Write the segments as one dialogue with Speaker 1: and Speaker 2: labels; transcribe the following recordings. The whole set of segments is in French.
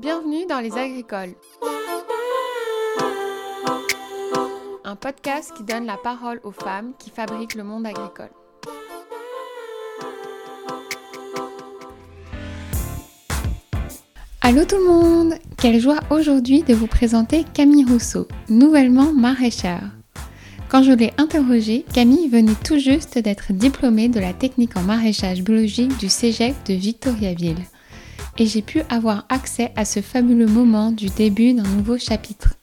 Speaker 1: Bienvenue dans Les Agricoles. Un podcast qui donne la parole aux femmes qui fabriquent le monde agricole. Allô tout le monde Quelle joie aujourd'hui de vous présenter Camille Rousseau, nouvellement maraîchère. Quand je l'ai interrogée, Camille venait tout juste d'être diplômée de la technique en maraîchage biologique du Cégep de Victoriaville. Et j'ai pu avoir accès à ce fabuleux moment du début d'un nouveau chapitre.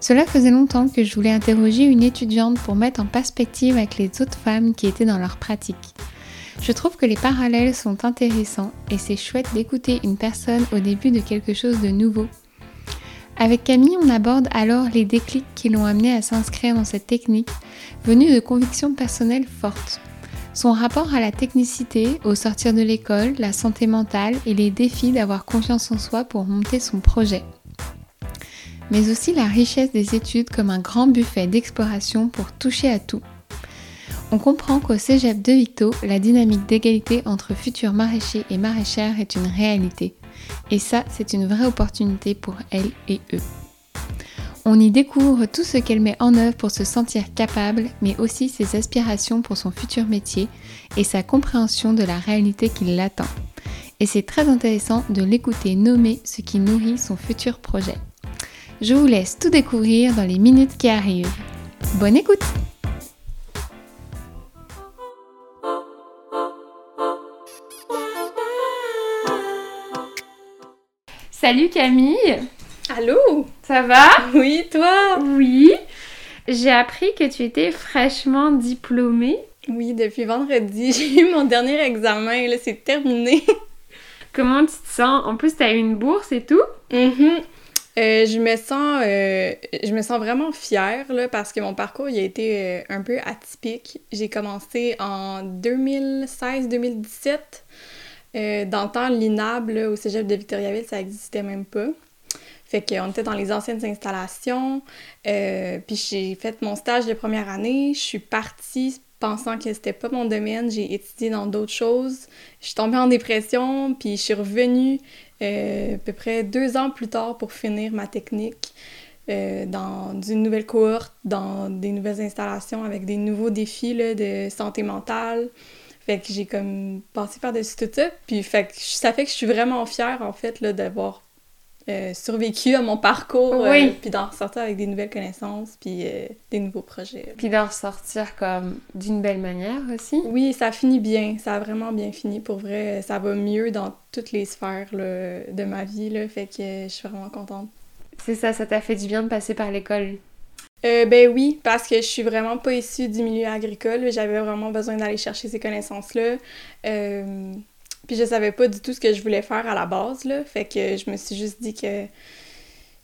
Speaker 1: Cela faisait longtemps que je voulais interroger une étudiante pour mettre en perspective avec les autres femmes qui étaient dans leur pratique. Je trouve que les parallèles sont intéressants et c'est chouette d'écouter une personne au début de quelque chose de nouveau. Avec Camille, on aborde alors les déclics qui l'ont amené à s'inscrire dans cette technique, venue de convictions personnelles fortes. Son rapport à la technicité, au sortir de l'école, la santé mentale et les défis d'avoir confiance en soi pour monter son projet. Mais aussi la richesse des études comme un grand buffet d'exploration pour toucher à tout. On comprend qu'au cégep de Victo, la dynamique d'égalité entre futurs maraîchers et maraîchères est une réalité. Et ça, c'est une vraie opportunité pour elles et eux. On y découvre tout ce qu'elle met en œuvre pour se sentir capable, mais aussi ses aspirations pour son futur métier et sa compréhension de la réalité qui l'attend. Et c'est très intéressant de l'écouter nommer ce qui nourrit son futur projet. Je vous laisse tout découvrir dans les minutes qui arrivent. Bonne écoute Salut Camille
Speaker 2: Allô?
Speaker 1: Ça va?
Speaker 2: Oui, toi?
Speaker 1: Oui. J'ai appris que tu étais fraîchement diplômée.
Speaker 2: Oui, depuis vendredi, j'ai eu mon dernier examen, là, c'est terminé.
Speaker 1: Comment tu te sens? En plus, tu as eu une bourse et tout
Speaker 2: Mhm. Euh, je me sens euh, je me sens vraiment fière là, parce que mon parcours il a été euh, un peu atypique. J'ai commencé en 2016-2017. Euh, dans le temps, l'INAB au cégep de Victoriaville, ça existait même pas. Fait qu'on était dans les anciennes installations. Euh, puis j'ai fait mon stage de première année. Je suis partie pensant que c'était pas mon domaine. J'ai étudié dans d'autres choses. Je suis tombée en dépression. Puis je suis revenue euh, à peu près deux ans plus tard pour finir ma technique. euh, dans une nouvelle cohorte, dans des nouvelles installations avec des nouveaux défis là, de santé mentale. Fait que j'ai comme passé par-dessus tout ça. Puis fait que ça fait que je suis vraiment fière, en fait, d'avoir euh, survécu à mon parcours. euh,
Speaker 1: Oui.
Speaker 2: puis d'en ressortir avec des nouvelles connaissances, puis euh, des nouveaux projets.
Speaker 1: Puis d'en ressortir comme d'une belle manière aussi.
Speaker 2: Oui, ça finit bien. Ça a vraiment bien fini. Pour vrai, ça va mieux dans toutes les sphères là, de ma vie. Là, fait que je suis vraiment contente.
Speaker 1: C'est ça, ça t'a fait du bien de passer par l'école?
Speaker 2: Ben oui, parce que je suis vraiment pas issue du milieu agricole. J'avais vraiment besoin d'aller chercher ces connaissances-là. Puis je savais pas du tout ce que je voulais faire à la base, là. Fait que je me suis juste dit que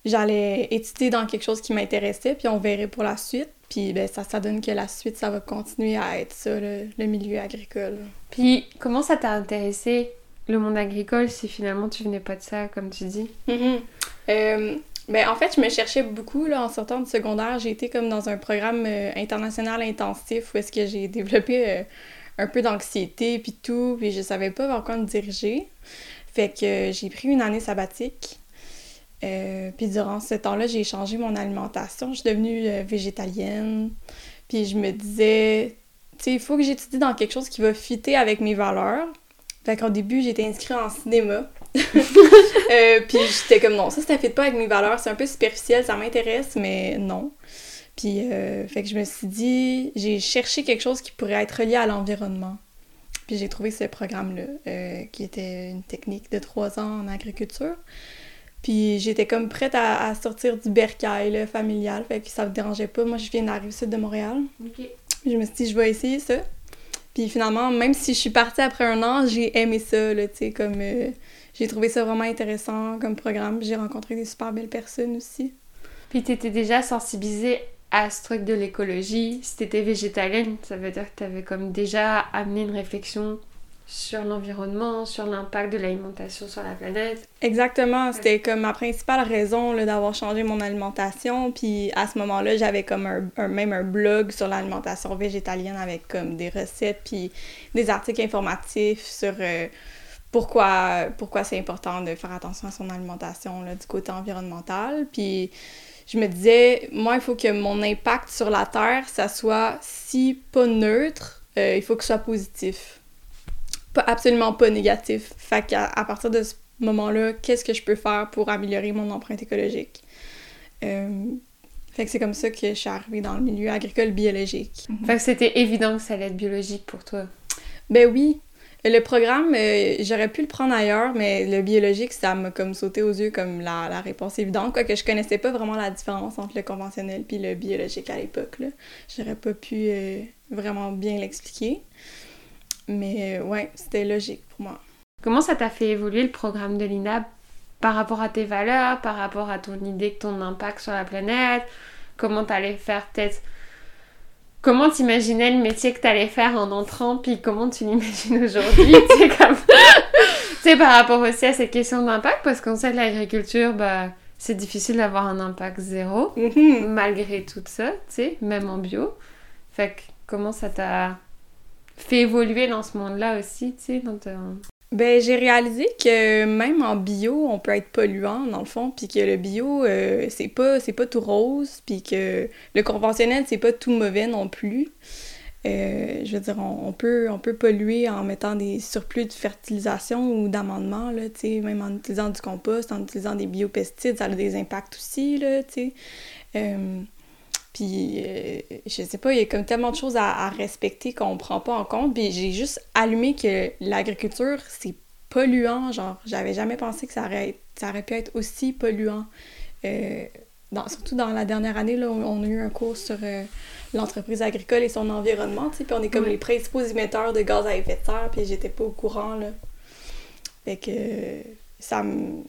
Speaker 2: j'allais étudier dans quelque chose qui m'intéressait, puis on verrait pour la suite. Puis ben ça, ça donne que la suite, ça va continuer à être ça, le, le milieu agricole.
Speaker 1: Puis comment ça t'a intéressé le monde agricole si finalement tu venais pas de ça, comme tu dis?
Speaker 2: Mhm. Euh, ben, en fait, je me cherchais beaucoup là, en sortant du secondaire. J'ai été comme dans un programme euh, international intensif où est-ce que j'ai développé euh, un peu d'anxiété puis tout, puis je savais pas vers quoi me diriger. Fait que euh, j'ai pris une année sabbatique. Euh, puis durant ce temps-là, j'ai changé mon alimentation. Je suis devenue euh, végétalienne. Puis je me disais, tu sais, il faut que j'étudie dans quelque chose qui va fitter avec mes valeurs. Fait qu'au début, j'étais inscrite en cinéma. Euh, puis j'étais comme non, ça, ça fit pas avec mes valeurs, c'est un peu superficiel, ça m'intéresse, mais non. Puis, euh, fait que je me suis dit, j'ai cherché quelque chose qui pourrait être relié à l'environnement. Puis j'ai trouvé ce programme-là, euh, qui était une technique de trois ans en agriculture. Puis j'étais comme prête à, à sortir du bercail là, familial, fait que ça me dérangeait pas. Moi, je viens de la rive sud de Montréal. Je me suis dit, je vais essayer ça. Puis finalement, même si je suis partie après un an, j'ai aimé ça, tu sais, comme... euh, j'ai trouvé ça vraiment intéressant comme programme. J'ai rencontré des super belles personnes aussi.
Speaker 1: Puis t'étais déjà sensibilisée à ce truc de l'écologie. Si t'étais végétalienne, ça veut dire que t'avais comme déjà amené une réflexion sur l'environnement, sur l'impact de l'alimentation sur la planète.
Speaker 2: Exactement, c'était comme ma principale raison d'avoir changé mon alimentation. Puis à ce moment-là, j'avais comme un, un- même un blog sur l'alimentation végétalienne avec comme des recettes puis des articles informatifs sur euh, pourquoi, pourquoi c'est important de faire attention à son alimentation là, du côté environnemental. Puis je me disais, moi, il faut que mon impact sur la Terre, ça soit, si pas neutre, euh, il faut que ce soit positif. Pas, absolument pas négatif. Fait qu'à à partir de ce moment-là, qu'est-ce que je peux faire pour améliorer mon empreinte écologique? Euh, fait que c'est comme ça que je suis arrivée dans le milieu agricole biologique.
Speaker 1: Fait que c'était évident que ça allait être biologique pour toi.
Speaker 2: Ben oui, le programme, euh, j'aurais pu le prendre ailleurs, mais le biologique, ça m'a comme sauté aux yeux comme la, réponse évidente, quoique je connaissais pas vraiment la différence entre le conventionnel puis le biologique à l'époque. J'aurais pas pu euh, vraiment bien l'expliquer. Mais euh, ouais, c'était logique pour moi.
Speaker 1: Comment ça t'a fait évoluer le programme de l'INAB par rapport à tes valeurs, par rapport à ton idée de ton impact sur la planète? Comment t'allais faire peut-être comment t'imaginais le métier que t'allais faire en entrant, puis comment tu l'imagines aujourd'hui, tu sais, comme... tu par rapport aussi à cette question d'impact, parce qu'on sait que l'agriculture, bah, c'est difficile d'avoir un impact zéro,
Speaker 2: Mhm.
Speaker 1: malgré tout ça, tu sais, même en bio. Fait que, comment ça t'a fait évoluer dans ce monde-là aussi, tu sais, dans ton...
Speaker 2: Ben, j'ai réalisé que même en bio, on peut être polluant, dans le fond, puis que le bio, euh, c'est pas, c'est pas tout rose, puis que le conventionnel, c'est pas tout mauvais non plus. Euh, je veux dire, on, peut, on peut polluer en mettant des surplus de fertilisation ou d'amendement, là, tu même en utilisant du compost, en utilisant des biopesticides, ça a des impacts aussi, là, tu sais. Euh, puis, euh, je sais pas, il y a comme tellement de choses à, à respecter qu'on prend pas en compte. Puis, j'ai juste allumé que l'agriculture, c'est polluant. Genre, j'avais jamais pensé que ça aurait, ça aurait pu être aussi polluant. Euh, dans- surtout dans la dernière année, là, on, a eu un cours sur euh, l'entreprise agricole et son environnement, tu sais. Puis, on est comme les principaux émetteurs de gaz à effet de serre, puis j'étais pas au courant, là. Fait que ça me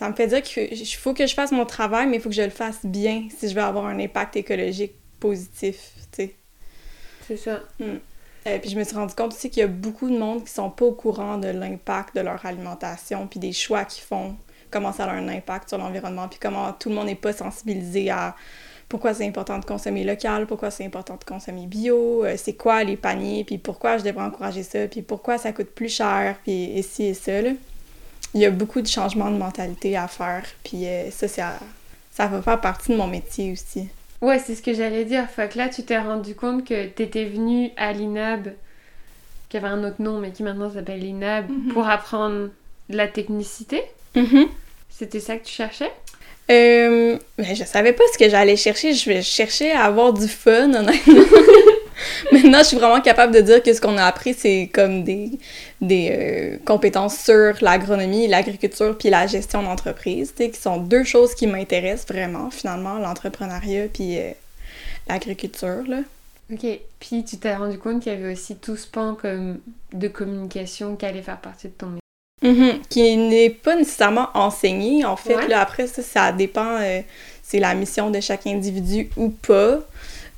Speaker 2: ça me fait dire qu'il faut que je fasse mon travail, mais il faut que je le fasse bien si je veux avoir un impact écologique positif, tu sais.
Speaker 1: C'est ça.
Speaker 2: Euh, puis je me suis rendu compte aussi qu'il y a beaucoup de monde qui sont pas au courant de l'impact de leur alimentation, puis des choix qu'ils font, comment ça a un impact sur l'environnement, puis comment tout le monde n'est pas sensibilisé à pourquoi c'est important de consommer local, pourquoi c'est important de consommer bio, euh, c'est quoi les paniers, puis pourquoi je devrais encourager ça, puis pourquoi ça coûte plus cher, puis et ci et ça, là. Il y a beaucoup de changements de mentalité à faire, puis euh, ça, ça, ça va faire partie de mon métier aussi.
Speaker 1: Ouais, c'est ce que j'allais dire. Fait que là, tu t'es rendu compte que t'étais venu à l'INAB, qui avait un autre nom, mais qui maintenant s'appelle l'INAB,
Speaker 2: Mhm.
Speaker 1: pour apprendre de la technicité? C'était ça que tu cherchais?
Speaker 2: Euh, ben, je savais pas ce que j'allais chercher. Je cherchais à avoir du fun, honnêtement. Maintenant, je suis vraiment capable de dire que ce qu'on a appris, c'est comme des, des euh, compétences sur l'agronomie, l'agriculture, puis la gestion d'entreprise, qui sont deux choses qui m'intéressent vraiment, finalement, l'entrepreneuriat puis euh, l'agriculture, là.
Speaker 1: Ok. Puis tu t'es rendu compte qu'il y avait aussi tout ce pan comme de communication qui allait faire partie de ton métier.
Speaker 2: Mhm, Qui n'est pas nécessairement enseigné, en fait.
Speaker 1: Ouais.
Speaker 2: Là, après, ça, ça dépend, euh, c'est la mission de chaque individu ou pas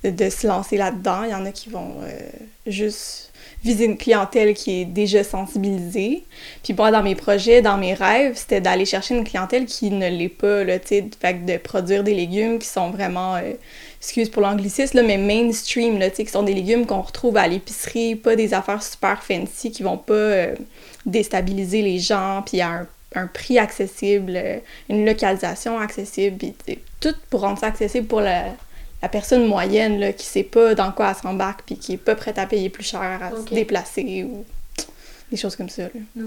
Speaker 2: de, se lancer là-dedans. Il y en a qui vont euh, juste viser une clientèle qui est déjà sensibilisée. Puis moi, dans mes projets, dans mes rêves, c'était d'aller chercher une clientèle qui ne l'est pas, là, tu sais, fait de produire des légumes qui sont vraiment, euh, excuse pour l'anglicisme, mais mainstream, là, tu sais, qui sont des légumes qu'on retrouve à l'épicerie, pas des affaires super fancy qui vont pas euh, déstabiliser les gens, puis à un, un prix accessible, une localisation accessible, puis tout pour rendre ça accessible pour la, la personne moyenne là, qui sait pas dans quoi elle s'embarque, puis qui est pas prête à payer plus cher, à se déplacer ou des choses comme ça. là.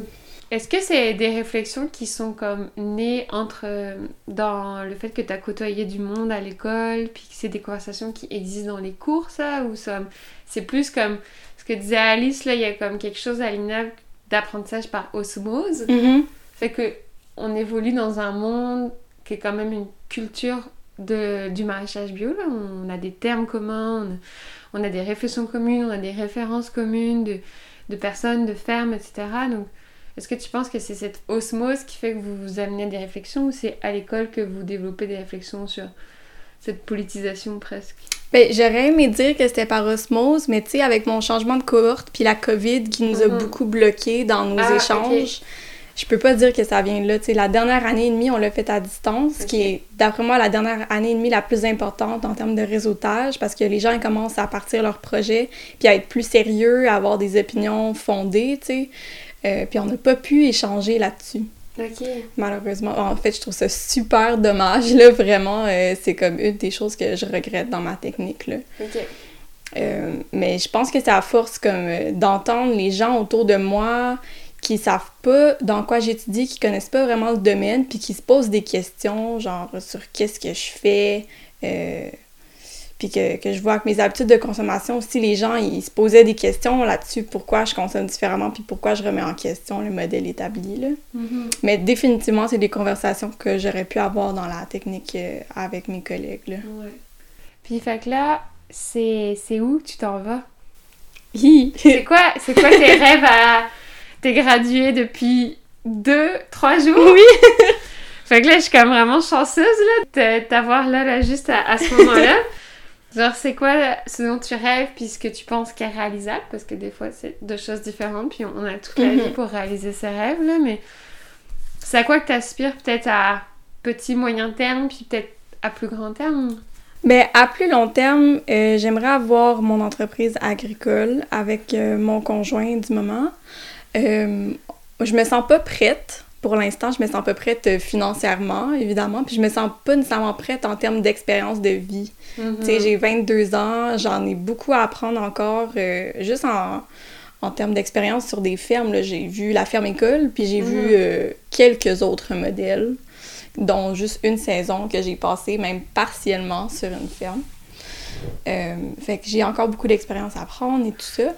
Speaker 1: Est-ce que c'est des réflexions qui sont comme nées entre euh, dans le fait que tu as côtoyé du monde à l'école, puis que c'est des conversations qui existent dans les cours, ça, ou ça, c'est plus comme ce que disait Alice, là, il y a comme quelque chose à d'apprentissage par osmose. Fait que on évolue dans un monde qui est quand même une culture de, du maraîchage bio. Là. On a des termes communs, on a, on a des réflexions communes, on a des références communes de, de personnes, de fermes, etc. Donc, est-ce que tu penses que c'est cette osmose qui fait que vous vous amenez à des réflexions ou c'est à l'école que vous développez des réflexions sur cette politisation presque?
Speaker 2: Ben, j'aurais aimé dire que c'était par osmose, mais tu sais, avec mon changement de cohorte puis la COVID qui nous a
Speaker 1: Mhm.
Speaker 2: beaucoup bloqués dans nos
Speaker 1: Ah,
Speaker 2: échanges, je peux pas dire que ça vient de là. Tu sais, la dernière année et demie, on l'a fait à distance,
Speaker 1: Ok.
Speaker 2: qui est, d'après moi, la dernière année et demie la plus importante en termes de réseautage, parce que les gens ils commencent à partir leur projet, puis à être plus sérieux, à avoir des opinions fondées, tu. Euh, puis on n'a pas pu échanger là-dessus.
Speaker 1: Ok.
Speaker 2: Malheureusement. En fait, je trouve ça super dommage, là, vraiment. euh, c'est comme une des choses que je regrette dans ma technique, là.
Speaker 1: Ok.
Speaker 2: Euh, mais je pense que c'est à force comme d'entendre les gens autour de moi qui savent pas dans quoi j'étudie, qui connaissent pas vraiment le domaine, puis qui se posent des questions, genre sur qu'est-ce que je fais, euh, puis que, que je vois que mes habitudes de consommation aussi, les gens, ils se posaient des questions là-dessus, pourquoi je consomme différemment, puis pourquoi je remets en question le modèle établi, là.
Speaker 1: Mhm.
Speaker 2: Mais définitivement, c'est des conversations que j'aurais pu avoir dans la technique euh, avec mes collègues, là.
Speaker 1: Ouais. Puis fait que là, c'est où tu t'en vas? C'est quoi, c'est quoi tes rêves à... T'es graduée depuis deux, trois jours?
Speaker 2: Oui!
Speaker 1: Fait que là, je suis comme vraiment chanceuse là, de t'avoir là, là, juste à, à ce moment-là. Genre, c'est quoi ce dont tu rêves puis ce que tu penses qu'est réalisable? Parce que des fois, c'est deux choses différentes puis on a toute la
Speaker 2: Mhm.
Speaker 1: vie pour réaliser ses rêves, là, mais c'est à quoi que t'aspires peut-être à petit, moyen terme puis peut-être à plus grand terme?
Speaker 2: Ben, à plus long terme, euh, j'aimerais avoir mon entreprise agricole avec euh, mon conjoint du moment. Euh, je me sens pas prête. Pour l'instant, je me sens pas prête euh, financièrement, évidemment, puis je me sens pas nécessairement prête en termes d'expérience de vie.
Speaker 1: Mhm.
Speaker 2: Tu sais, j'ai 22 ans, j'en ai beaucoup à apprendre encore, euh, juste en, en termes d'expérience sur des fermes. J'ai vu la ferme école, puis j'ai
Speaker 1: Mhm.
Speaker 2: vu euh, quelques autres modèles, dont juste une saison que j'ai passée, même partiellement, sur une ferme. Euh, fait que j'ai encore beaucoup d'expérience à prendre et tout ça.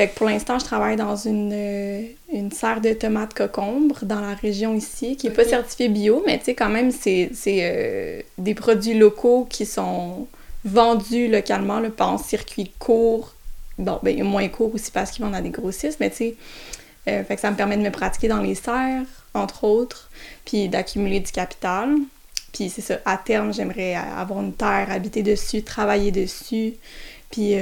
Speaker 2: Fait que pour l'instant, je travaille dans une, euh, une serre de tomates cocombres dans la région ici, qui n'est pas certifiée bio, mais tu sais, quand même, c'est euh, des produits locaux qui sont vendus localement, là, pas en circuit court. Bon, ben, moins court aussi parce qu'ils vendent à des grossistes, mais tu sais, euh, fait que ça me permet de me pratiquer dans les serres, entre autres, puis d'accumuler du capital. Puis c'est ça, à terme, j'aimerais avoir une terre, habiter dessus, travailler dessus. Puis,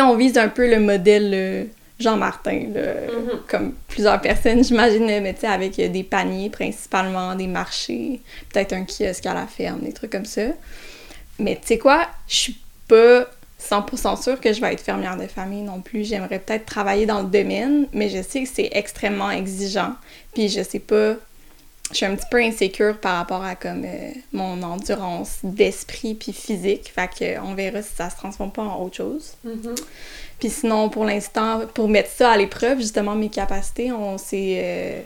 Speaker 2: sais, on vise un peu le modèle euh, Jean-Martin,
Speaker 1: Mhm.
Speaker 2: comme plusieurs personnes, j'imagine, mais tu sais, avec euh, des paniers principalement, des marchés, peut-être un kiosque à la ferme, des trucs comme ça. Mais tu sais quoi, je suis pas 100% sûre que je vais être fermière de famille non plus. J'aimerais peut-être travailler dans le domaine, mais je sais que c'est extrêmement exigeant. Puis je sais pas, je suis un petit peu insécure par rapport à comme euh, mon endurance d'esprit puis physique. Fait que on verra si ça se transforme pas en autre chose.
Speaker 1: Mhm.
Speaker 2: Puis sinon, pour l'instant, pour mettre ça à l'épreuve, justement, mes capacités, on s'est euh,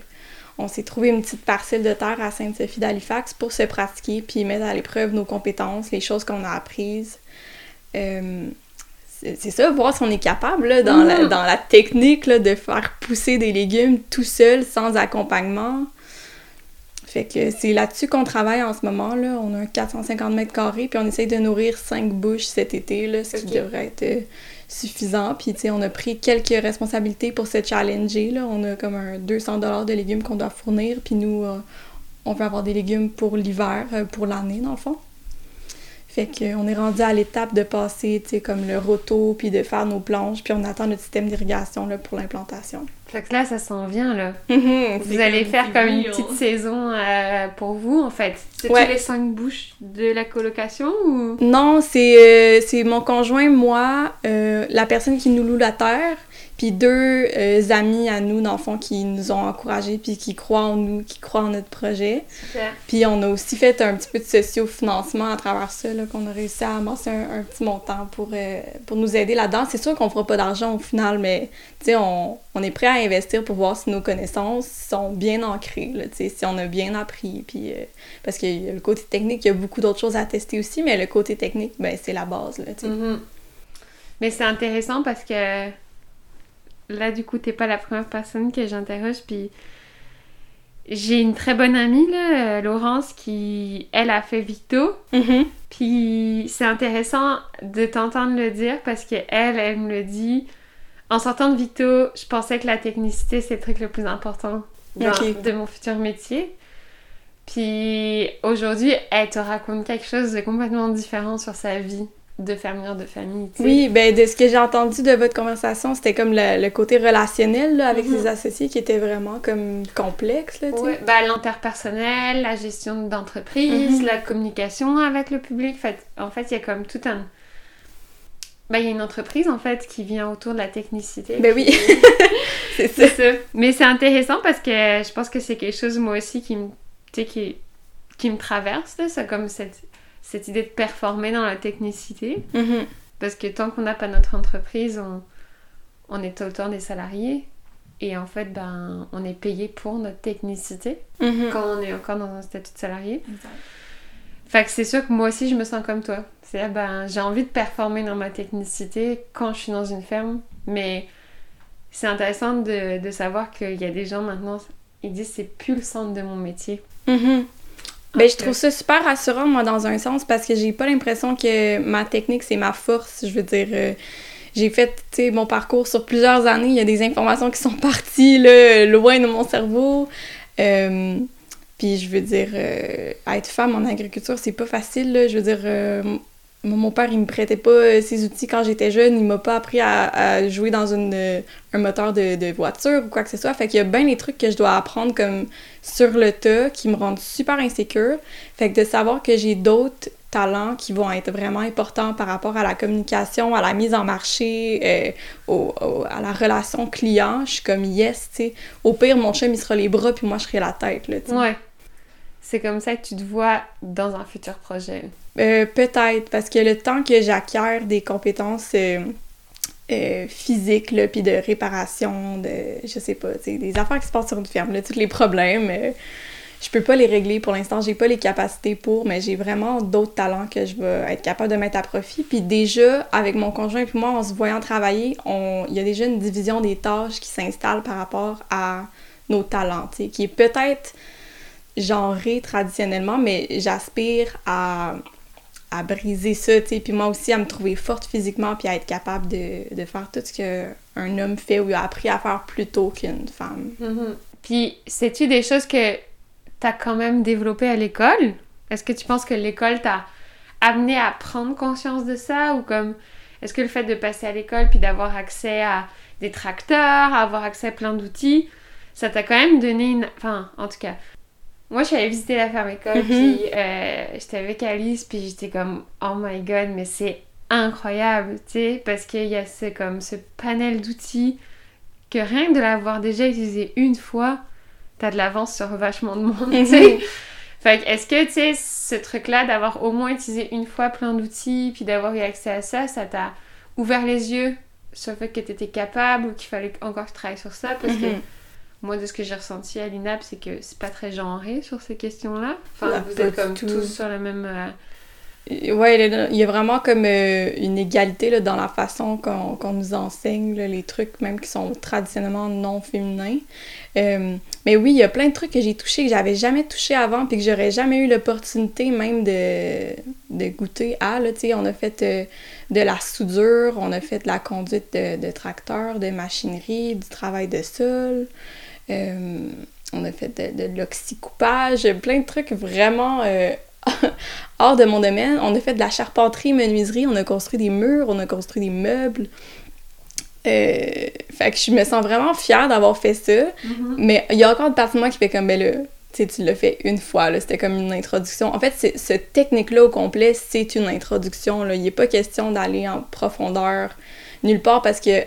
Speaker 2: on s'est trouvé une petite parcelle de terre à Sainte-Sophie d'Halifax pour se pratiquer puis mettre à l'épreuve nos compétences, les choses qu'on a apprises. Euh, c'est ça, voir si on est capable là, dans, la,
Speaker 1: Mhm.
Speaker 2: dans la technique là, de faire pousser des légumes tout seul, sans accompagnement. Fait que c'est là-dessus qu'on travaille en ce moment. Là. On a un 450 mètres carrés, puis on essaye de nourrir 5 bouches cet été, là, ce qui devrait être euh, suffisant. Puis, tu sais, on a pris quelques responsabilités pour se challenger. Là. On a comme un 200 de légumes qu'on doit fournir, puis nous, euh, on veut avoir des légumes pour l'hiver, euh, pour l'année, dans le fond. Fait qu'on est rendu à l'étape de passer, tu sais, comme le roto, puis de faire nos planches, puis on attend notre système d'irrigation pour l'implantation.
Speaker 1: Fait que là, ça s'en vient, là.
Speaker 2: Vous
Speaker 1: allez faire comme une petite saison euh, pour vous, en fait. C'est
Speaker 2: Ouais.
Speaker 1: les cinq bouches de la colocation ou...
Speaker 2: Non, c'est euh, mon conjoint, moi, euh, la personne qui nous loue la terre, puis deux amis à nous, dans le fond, qui nous ont encouragés, puis qui croient en nous, qui croient en notre projet.
Speaker 1: Super.
Speaker 2: Puis on a aussi fait un petit peu de socio-financement à travers ça, là, qu'on a réussi à amasser un, un petit montant pour, pour nous aider là-dedans. C'est sûr qu'on fera pas d'argent au final, mais on, on est prêt à investir pour voir si nos connaissances sont bien ancrées, là, si on a bien appris. Puis, euh, parce que le côté technique, il y a beaucoup d'autres choses à tester aussi, mais le côté technique, ben, c'est la base, là.
Speaker 1: Mhm. Mais c'est intéressant parce que là, du coup, t'es pas la première personne que j'interroge. Puis j'ai une très bonne amie, là, euh, Laurence, qui, elle, a fait Victo.
Speaker 2: Mhm.
Speaker 1: Puis c'est intéressant de t'entendre le dire parce que elle, elle me le dit. En sortant de Victo, je pensais que la technicité, c'est le truc le plus important dans- de mon futur métier. Puis aujourd'hui, elle te raconte quelque chose de complètement différent sur sa vie de fermière de famille.
Speaker 2: Oui, ben de ce que j'ai entendu de votre conversation, c'était comme le, le côté relationnel là, avec
Speaker 1: Mhm.
Speaker 2: ses associés qui était vraiment comme complexe, là.
Speaker 1: Ouais, bah, l'interpersonnel, la gestion d'entreprise,
Speaker 2: Mhm.
Speaker 1: la communication avec le public. Fait, en fait, il y a comme tout un. Bah, il y a une entreprise en fait qui vient autour de la technicité.
Speaker 2: Ben oui. C'est ça.
Speaker 1: Mais c'est intéressant parce que je pense que c'est quelque chose, moi aussi, qui me, qui, qui me traverse. C'est comme cette, cette idée de performer dans la technicité.
Speaker 2: Mm-hmm.
Speaker 1: Parce que tant qu'on n'a pas notre entreprise, on, on est autant des salariés. Et en fait, ben, on est payé pour notre technicité
Speaker 2: Mm-hmm.
Speaker 1: quand on est encore dans un statut de salarié. Fait que c'est sûr que moi aussi, je me sens comme toi. C'est ben, j'ai envie de performer dans ma technicité quand je suis dans une ferme. Mais c'est intéressant de, de savoir qu'il y a des gens maintenant, ils disent c'est plus le centre de mon métier.
Speaker 2: Mhm. Ben, je trouve ça super rassurant, moi, dans un sens, parce que j'ai pas l'impression que ma technique, c'est ma force. Je veux dire, euh, j'ai fait, tu sais, mon parcours sur plusieurs années. Il y a des informations qui sont parties, là, loin de mon cerveau. Euh, puis, je veux dire, euh, être femme en agriculture, c'est pas facile, là. Je veux dire, euh, mon père, il me prêtait pas euh, ses outils quand j'étais jeune. Il m'a pas appris à, jouer dans une, un moteur de, de voiture ou quoi que ce soit. Fait qu'il y a bien des trucs que je dois apprendre comme sur le tas qui me rendent super insécure. Fait que de savoir que j'ai d'autres talents qui vont être vraiment importants par rapport à la communication, à la mise en marché, au- à la relation client, je suis comme yes, tu sais. Au pire, mon chum, il sera les bras puis moi, je serai la tête, là.
Speaker 1: Ouais. C'est comme ça que tu te vois dans un futur projet.
Speaker 2: Euh, Peut-être, parce que le temps que j'acquiert des compétences euh, euh, physiques, puis de réparation, de, je sais pas, des affaires qui se passent sur une ferme, là, tous les problèmes, euh, je peux pas les régler pour l'instant, j'ai pas les capacités pour, mais j'ai vraiment d'autres talents que je vais être capable de mettre à profit. Puis déjà, avec mon conjoint et moi, en se voyant travailler, il y a déjà une division des tâches qui s'installe par rapport à nos talents, qui est peut-être genré traditionnellement, mais j'aspire à, à briser ça, tu sais, puis moi aussi à me trouver forte physiquement, puis à être capable de, de faire tout ce qu'un homme fait ou a appris à faire plus tôt qu'une femme.
Speaker 1: Mhm. Puis, sais-tu des choses que t'as quand même développées à l'école? Est-ce que tu penses que l'école t'a amené à prendre conscience de ça? Ou comme, est-ce que le fait de passer à l'école puis d'avoir accès à des tracteurs, à avoir accès à plein d'outils, ça t'a quand même donné une... Enfin, en tout cas, moi, je suis allée visiter la ferme école,
Speaker 2: Mhm.
Speaker 1: puis euh, j'étais avec Alice, puis j'étais comme, oh my god, mais c'est incroyable, tu sais, parce qu'il y a ce, comme, ce panel d'outils que rien que de l'avoir déjà utilisé une fois, t'as de l'avance sur vachement de monde, tu sais. Fait que est-ce que, tu sais, ce truc-là d'avoir au moins utilisé une fois plein d'outils, puis d'avoir eu accès à ça, ça t'a ouvert les yeux sur le fait que t'étais capable ou qu'il fallait encore que tu travailles sur ça? Parce que
Speaker 2: Mhm.
Speaker 1: Moi, de ce que j'ai ressenti à l'INAP, c'est que c'est pas très genré sur ces questions-là. Enfin, vous êtes comme
Speaker 2: tout.
Speaker 1: tous sur la même... euh,
Speaker 2: Ouais, il y a vraiment comme euh, une égalité là, dans la façon qu'on nous enseigne là, les trucs, même qui sont traditionnellement non féminins. Euh, mais oui, il y a plein de trucs que j'ai touchés que j'avais jamais touché avant, puis que j'aurais jamais eu l'opportunité même de, de goûter à. Là, tu sais, on a fait euh, de la soudure, on a fait de la conduite de, de tracteur, de machinerie, du travail de sol. Euh, on a fait de, de l'oxycoupage, plein de trucs vraiment euh, hors de mon domaine. On a fait de la charpenterie, menuiserie, on a construit des murs, on a construit des meubles. Euh, fait que je me sens vraiment fière d'avoir fait ça. Mais il y a encore une partie de moi qui fait comme, ben là, tu sais, tu l'as fait une fois, là, c'était comme une introduction. En fait, cette technique-là au complet, c'est une introduction, là. Il n'est pas question d'aller en profondeur nulle part parce que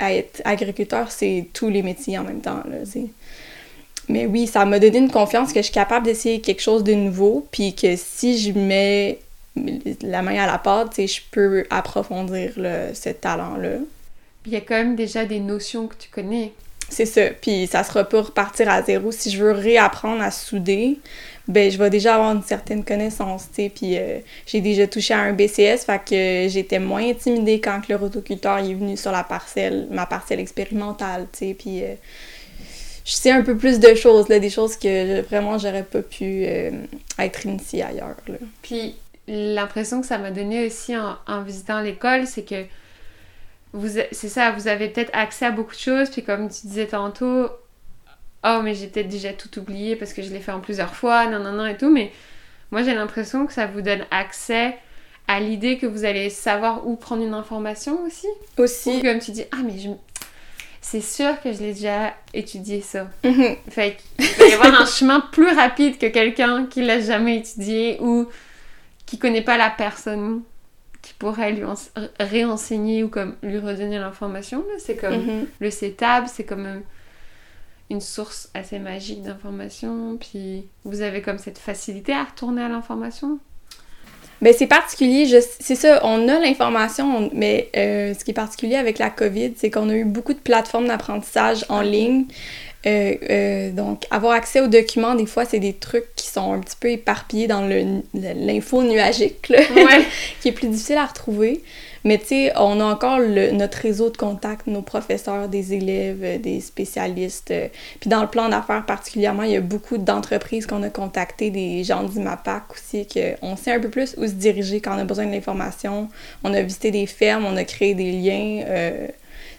Speaker 2: être agriculteur, c'est tous les métiers en même temps, là, Mais oui, ça m'a donné une confiance que je suis capable d'essayer quelque chose de nouveau, puis que si je mets la main à la pâte, je peux approfondir là, ce talent-là.
Speaker 1: Il y a quand même déjà des notions que tu connais.
Speaker 2: C'est ça. Puis ça sera pas repartir à zéro. Si je veux réapprendre à souder, ben je vais déjà avoir une certaine connaissance, tu sais. Puis euh, j'ai déjà touché à un BCS, fait que j'étais moins intimidée quand le rotoculteur est venu sur la parcelle, ma parcelle expérimentale, tu sais. Puis euh, je sais un peu plus de choses, là, des choses que vraiment j'aurais pas pu euh, être initiée ailleurs.
Speaker 1: Puis l'impression que ça m'a donné aussi en, en visitant l'école, c'est que vous, c'est ça, vous avez peut-être accès à beaucoup de choses, puis comme tu disais tantôt, oh mais j'ai peut-être déjà tout oublié parce que je l'ai fait en plusieurs fois, non non non et tout, mais moi j'ai l'impression que ça vous donne accès à l'idée que vous allez savoir où prendre une information aussi. Ou
Speaker 2: Aussi,
Speaker 1: comme tu dis, ah mais je... c'est sûr que je l'ai déjà étudié ça.
Speaker 2: Mhm.
Speaker 1: Fait qu'il va y avoir un chemin plus rapide que quelqu'un qui l'a jamais étudié ou qui connaît pas la personne qui pourrait lui réenseigner ou comme lui redonner l'information. C'est comme
Speaker 2: Mhm.
Speaker 1: le CETAB, c'est comme euh, une source assez magique d'information. Puis vous avez comme cette facilité à retourner à l'information?
Speaker 2: Ben, c'est particulier, c'est ça, on a l'information, on- mais euh, ce qui est particulier avec la COVID, c'est qu'on a eu beaucoup de plateformes d'apprentissage en ligne. Euh, euh, donc, avoir accès aux documents, des fois, c'est des trucs qui sont un petit peu éparpillés dans l'info nuagique, là,
Speaker 1: Ouais.
Speaker 2: qui est plus difficile à retrouver. Mais tu sais, on a encore notre réseau de contacts, nos professeurs, des élèves, euh, des spécialistes. euh, Puis dans le plan d'affaires particulièrement, il y a beaucoup d'entreprises qu'on a contactées, des gens d'IMAPAC aussi, qu'on sait un peu plus où se diriger quand on a besoin de l'information. On a visité des fermes, on a créé des liens. euh,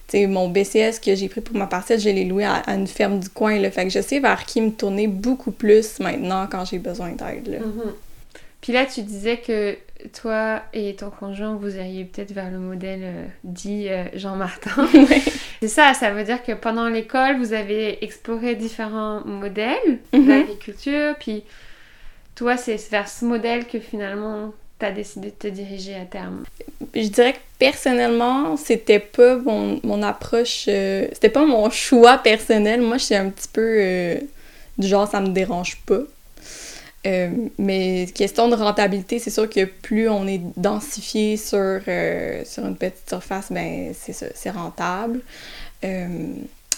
Speaker 2: tu sais, mon BCS que j'ai pris pour ma parcelle, je l'ai loué à, une ferme du coin. Là, fait que je sais vers qui me tourner beaucoup plus maintenant quand j'ai besoin d'aide.
Speaker 1: Mhm. Puis là, tu disais que toi et ton conjoint, vous iriez peut-être vers le modèle euh, dit euh, Jean-Martin.
Speaker 2: Ouais.
Speaker 1: C'est ça, ça veut dire que pendant l'école, vous avez exploré différents modèles
Speaker 2: Mhm.
Speaker 1: d'agriculture, puis toi, c'est vers ce modèle que finalement, tu as décidé de te diriger à terme.
Speaker 2: je dirais que personnellement, c'était pas mon, mon approche, euh, c'était pas mon choix personnel. Moi, je suis un petit peu du genre, ça me dérange pas. Euh, mais question de rentabilité, c'est sûr que plus on est densifié sur, euh, sur une petite surface, ben c'est rentable. Euh,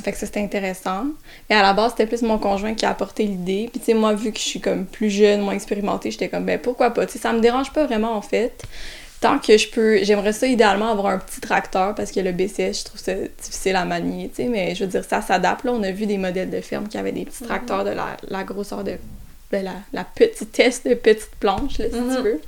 Speaker 2: fait que ça, c'était intéressant. Mais à la base, c'était plus mon conjoint qui a apporté l'idée. Puis, tu sais, moi, vu que je suis comme plus jeune, moins expérimentée, j'étais comme, ben pourquoi pas? Tu sais, ça me dérange pas vraiment, en fait. Tant que je peux, j'aimerais ça idéalement avoir un petit tracteur parce que le BCS, je trouve ça difficile à manier, tu sais, mais je veux dire, ça s'adapte. Là, on a vu des modèles de ferme qui avaient des petits tracteurs de la, la grosseur de, de la, la petitesse de petite planche, là, si
Speaker 1: Mhm.
Speaker 2: tu veux.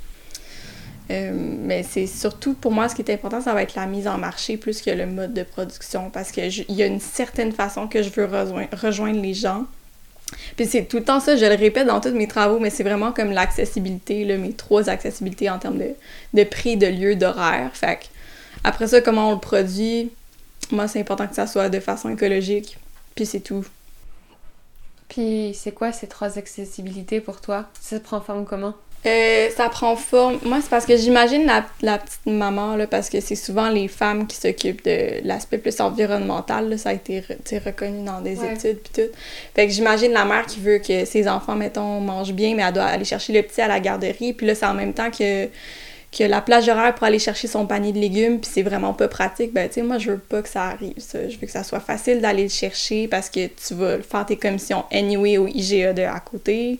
Speaker 2: Euh, mais c'est surtout pour moi ce qui est important, ça va être la mise en marché plus que le mode de production parce que je- il y a une certaine façon que je veux rejoindre, rejoindre les gens. Puis c'est tout le temps ça, je le répète dans tous mes travaux, mais c'est vraiment comme l'accessibilité, mes trois accessibilités en termes de, de prix, de lieu, d'horaire. Fait que après ça, comment on le produit, moi c'est important que ça soit de façon écologique, puis c'est tout.
Speaker 1: Puis, c'est quoi ces trois accessibilités pour toi? Ça prend forme comment?
Speaker 2: Euh, ça prend forme. Moi, c'est parce que j'imagine la, la petite maman, là, parce que c'est souvent les femmes qui s'occupent de l'aspect plus environnemental. là. ça a été re- reconnu dans des
Speaker 1: Ouais.
Speaker 2: études puis tout. Fait que j'imagine la mère qui veut que ses enfants, mettons, mangent bien, mais elle doit aller chercher le petit à la garderie. Puis là, c'est en même temps que, que la plage horaire pour aller chercher son panier de légumes, puis c'est vraiment pas pratique. Ben, tu sais, moi, je veux pas que ça arrive, ça. Je veux que ça soit facile d'aller le chercher parce que tu vas faire tes commissions anyway au IGA de à côté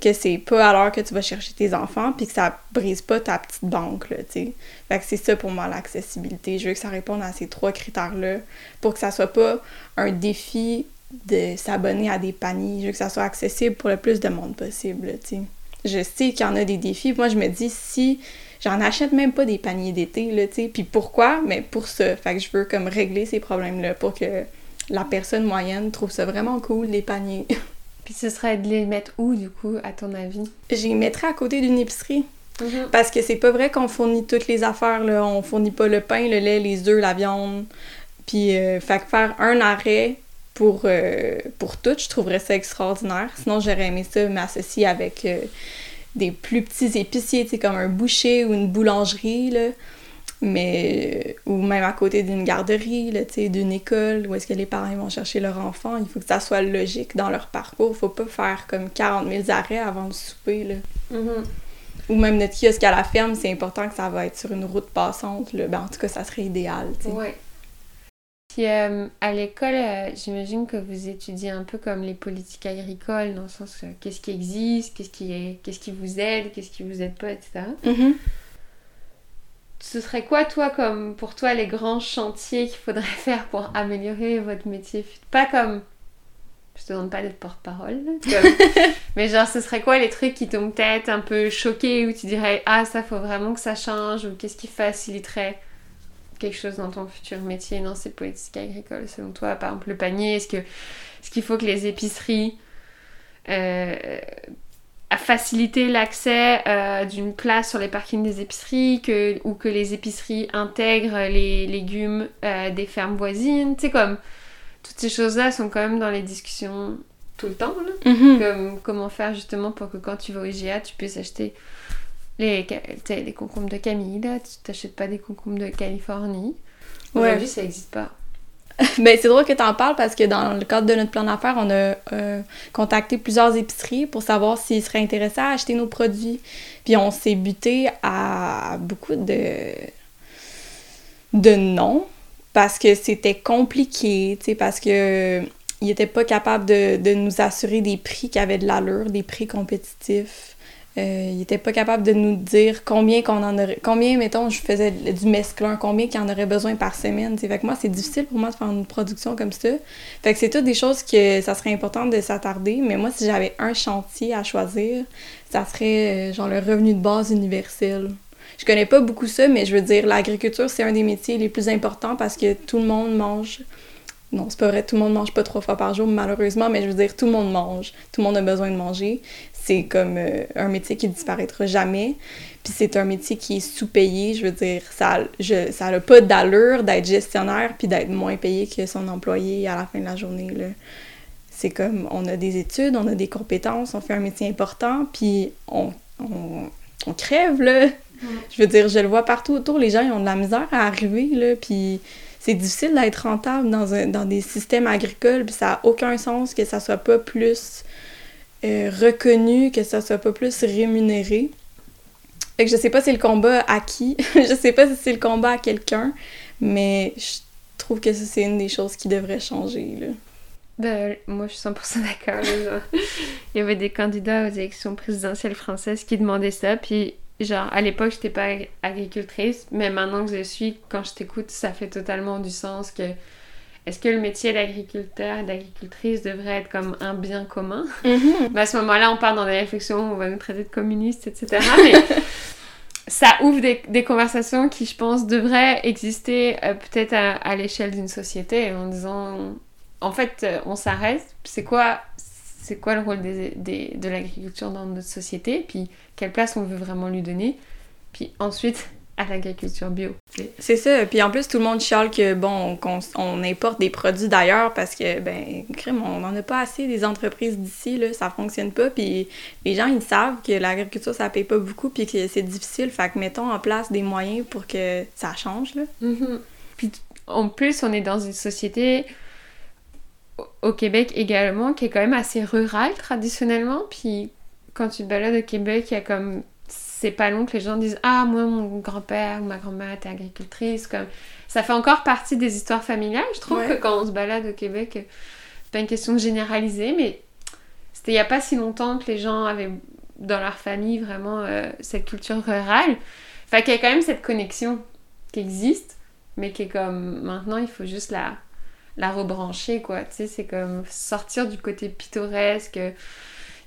Speaker 2: que c'est pas à l'heure que tu vas chercher tes enfants, puis que ça brise pas ta petite banque, là, tu sais. Fait que c'est ça pour moi, l'accessibilité. Je veux que ça réponde à ces trois critères-là pour que ça soit pas un défi de s'abonner à des paniers. Je veux que ça soit accessible pour le plus de monde possible, tu sais. Je sais qu'il y en a des défis. Moi, je me dis, si j'en achète même pas des paniers d'été, là, tu sais. Puis pourquoi? Mais pour ça. Fait que je veux comme régler ces problèmes-là pour que la personne moyenne trouve ça vraiment cool, les paniers.
Speaker 1: Puis, ce serait de les mettre où, du coup, à ton avis?
Speaker 2: Les mettrais à côté d'une épicerie. Parce que c'est pas vrai qu'on fournit toutes les affaires, là. On fournit pas le pain, le lait, les œufs, la viande. Puis, euh, fait que faire un arrêt pour, euh, pour tout, je trouverais ça extraordinaire. Sinon, j'aurais aimé ça m'associer avec euh, des plus petits épiciers, tu sais, comme un boucher ou une boulangerie, là. Mais, euh, ou même à côté d'une garderie, là, tu sais, d'une école, où est-ce que les parents vont chercher leur enfant. Il faut que ça soit logique dans leur parcours. Faut pas faire comme 40 000 arrêts avant le souper, là
Speaker 1: Mhm.
Speaker 2: ou même notre kiosque à la ferme, c'est important que ça va être sur une route passante. Là. Ben, en tout cas, ça serait idéal.
Speaker 1: Ouais. Puis euh, à l'école, euh, j'imagine que vous étudiez un peu comme les politiques agricoles, dans le sens euh, qu'est-ce qui existe, qu'est-ce qui, est, qu'est-ce qui vous aide, qu'est-ce qui vous aide pas, etc.
Speaker 2: Mhm.
Speaker 1: Ce serait quoi, toi, comme pour toi, les grands chantiers qu'il faudrait faire pour améliorer votre métier? Pas comme. Je te demande pas d'être porte-parole, comme- mais genre, ce serait quoi les trucs qui t'ont peut-être un peu choqué ou tu dirais Ah, ça, faut vraiment que ça change ou qu'est-ce qui faciliterait quelque chose dans ton futur métier, dans ces politiques agricoles, selon toi Par exemple, le panier, est-ce que est-ce qu'il faut que les épiceries euh, faciliter l'accès euh, d'une place sur les parkings des épiceries que, ou que les épiceries intègrent les légumes euh, des fermes voisines? Tu sais, comme toutes ces choses-là sont quand même dans les discussions tout le temps. Là.
Speaker 2: Mhm.
Speaker 1: Comme comment faire justement pour que quand tu vas au IGA, tu puisses acheter Les, les concombres de Camille, là, tu t'achètes pas des concombres de Californie.
Speaker 2: Ouais.
Speaker 1: Aujourd'hui, ça n'existe pas.
Speaker 2: ben, c'est drôle que tu en parles parce que dans le cadre de notre plan d'affaires, on a euh, contacté plusieurs épiceries pour savoir s'ils seraient intéressés à acheter nos produits. Puis on s'est buté à beaucoup de, de non parce que c'était compliqué, tu sais, parce que ils n'étaient pas capables de, de, nous assurer des prix qui avaient de l'allure, des prix compétitifs. Euh, il était pas capable de nous dire combien qu'on en aurait. Combien, mettons, je faisais du mesclun, combien qu'il en aurait besoin par semaine. Fait que moi, c'est difficile pour moi de faire une production comme ça. Fait que c'est toutes des choses que ça serait important de s'attarder. Mais moi, si j'avais un chantier à choisir, ça serait euh, genre le revenu de base universel. Je connais pas beaucoup ça, mais je veux dire, l'agriculture, c'est un des métiers les plus importants parce que tout le monde mange non, c'est pas vrai, tout le monde mange pas trois fois par jour, malheureusement, mais je veux dire, tout le monde mange. Tout le monde a besoin de manger c'est comme euh, un métier qui disparaîtra jamais. Puis c'est un métier qui est sous-payé. Je veux dire, ça je, ça n'a pas d'allure d'être gestionnaire puis d'être moins payé que son employé à la fin de la journée. Là. C'est comme, on a des études, on a des compétences, on fait un métier important, puis on, on, on crève, là. Je veux dire, je le vois partout autour, les gens, ils ont de la misère à arriver, là, puis c'est difficile d'être rentable dans, un, dans des systèmes agricoles, puis ça n'a aucun sens que ça soit pas plus euh, reconnu, que ça soit pas plus rémunéré. Fait que je sais pas si c'est le combat à qui, je sais pas si c'est le combat à quelqu'un, mais je trouve que c'est une des choses qui devrait changer, là.
Speaker 1: Ben, moi, je suis 100% d'accord. Il y avait des candidats aux élections présidentielles françaises qui demandaient ça, puis genre, à l'époque, j'étais pas agricultrice, mais maintenant que je suis, quand je t'écoute, ça fait totalement du sens que est-ce que le métier d'agriculteur et d'agricultrice devrait être comme un bien commun? Mm-hmm. ben, À ce moment-là, on part dans des réflexions, on va nous traiter de communistes, etc. Mais ça ouvre des, conversations qui, je pense, devraient exister euh, peut-être à, l'échelle d'une société en disant, en fait, euh, on s'arrête, c'est quoi, c'est quoi le rôle de l'agriculture dans notre société, puis quelle place on veut vraiment lui donner, puis ensuite à l'agriculture bio.
Speaker 2: C'est ça. Puis en plus, tout le monde chiale que, bon, qu'on on importe des produits d'ailleurs parce que, ben, crème, on n'en a pas assez des entreprises d'ici, là, ça fonctionne pas. Puis les gens, ils savent que l'agriculture, ça paye pas beaucoup puis que c'est difficile. Fait que mettons en place des moyens pour que ça change, là.
Speaker 1: Mm-hmm. Puis en plus, on est dans une société au Québec également qui est quand même assez rurale traditionnellement. Puis quand tu te balades au Québec, il y a comme c'est pas long que les gens disent Ah, moi, mon grand-père ou ma grand-mère était agricultrice. Comme... Ça fait encore partie des histoires familiales. Je trouve que quand on se balade au Québec, c'est pas une question de généraliser, mais c'était il y a pas si longtemps que les gens avaient dans leur famille vraiment euh, cette culture rurale. Enfin, qu'il y a quand même cette connexion qui existe, mais qui est comme maintenant, il faut juste la, la rebrancher, quoi. Tu sais, c'est comme sortir du côté pittoresque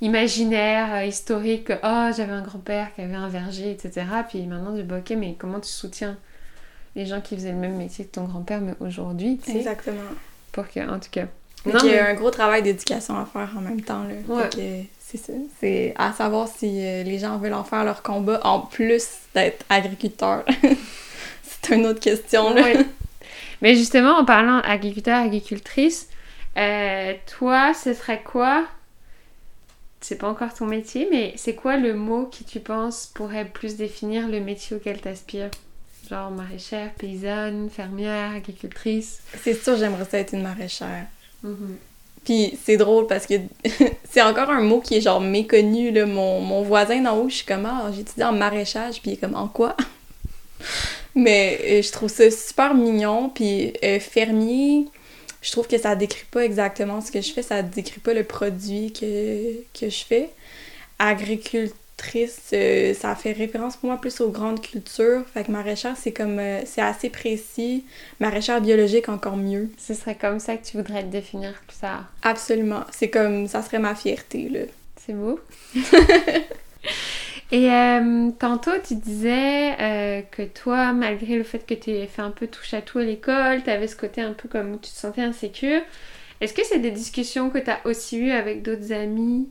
Speaker 1: imaginaire, euh, historique, oh j'avais un grand-père qui avait un verger, etc. Puis maintenant, je dis, ok, mais comment tu soutiens les gens qui faisaient le même métier que ton grand-père, mais aujourd'hui,
Speaker 2: Exactement.
Speaker 1: Pour que, en tout cas.
Speaker 2: Il y a un gros travail d'éducation à faire en même temps, là. C'est ça. C'est à savoir si euh, les gens veulent en faire leur combat en plus d'être agriculteurs. c'est une autre question, là.
Speaker 1: Mais justement, en parlant agriculteur, agricultrice, euh, toi, ce serait quoi c'est pas encore ton métier, mais c'est quoi le mot qui tu penses pourrait plus définir le métier auquel tu aspires Genre maraîchère, paysanne, fermière, agricultrice?
Speaker 2: C'est sûr, j'aimerais ça être une maraîchère. Mm-hmm. Puis c'est drôle parce que c'est encore un mot qui est genre méconnu. Là. Mon, mon voisin d'en haut, je suis comme, ah, j'étudie en maraîchage, puis il est comme, en quoi? Mais euh, je trouve ça super mignon. Puis euh, fermier, je trouve que ça décrit pas exactement ce que je fais, ça décrit pas le produit que, que je fais. Agricultrice, euh, ça fait référence pour moi plus aux grandes cultures. Fait que maraîchère, c'est comme euh, c'est assez précis. Maraîchère biologique, encore mieux.
Speaker 1: Ce serait comme ça que tu voudrais te définir plus tard.
Speaker 2: Absolument. C'est comme ça serait ma fierté, là.
Speaker 1: C'est beau. Et euh, tantôt, tu disais euh, que toi, malgré le fait que tu aies fait un peu touche à tout à l'école, tu avais ce côté un peu comme tu te sentais insécure. Est-ce que c'est des discussions que tu as aussi eues avec d'autres amis